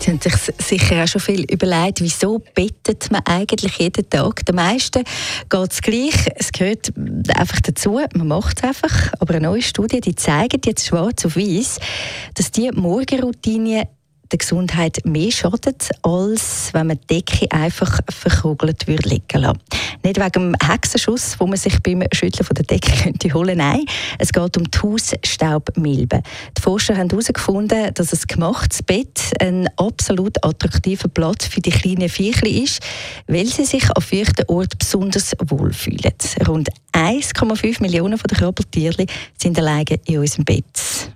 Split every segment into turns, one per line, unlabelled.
Sie haben sich sicher auch schon viel überlegt, wieso bettet man eigentlich jeden Tag. Den meisten geht es gleich. Es gehört einfach dazu. Man macht es einfach. Aber eine neue Studie die zeigt jetzt schwarz auf weiß, dass die Morgenroutine der Gesundheit mehr schadet, als wenn man die Decke einfach verkugelt würde liegen lassen. Nicht wegen dem Hexenschuss, wo man sich beim Schütteln von der Decke könnte holen Nein, es geht um die Hausstaubmilben. Die Forscher haben herausgefunden, dass ein gemachtes Bett ein absolut attraktiver Platz für die kleinen Viechli ist, weil sie sich an feuchten Orten besonders wohlfühlen. Rund 1,5 Millionen den Körpertieren sind alleine in unserem Bett.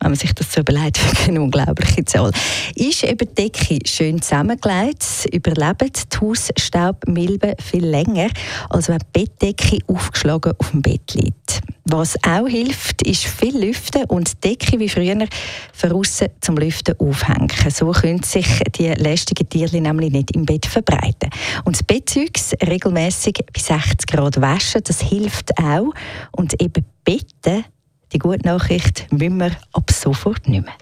Wenn man sich das so überlegt, eine unglaubliche Zahl. Ist eben die Decke schön zusammengelegt, überleben die Hausstaubmilben viel länger, als wenn die Bettdecke aufgeschlagen auf dem Bett liegt. Was auch hilft, ist viel Lüften und die Decke wie früher von außen zum Lüften aufhängen. So können sich die lästigen Tiere nämlich nicht im Bett verbreiten. Und das Bettzeugs regelmäßig bei 60 Grad waschen, das hilft auch. Und eben Betten, die gute Nachricht, müssen wir ab sofort nicht mehr.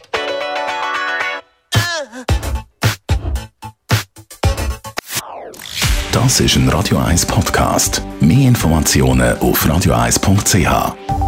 Das ist ein Radio 1 Podcast. Mehr Informationen auf radio1.ch.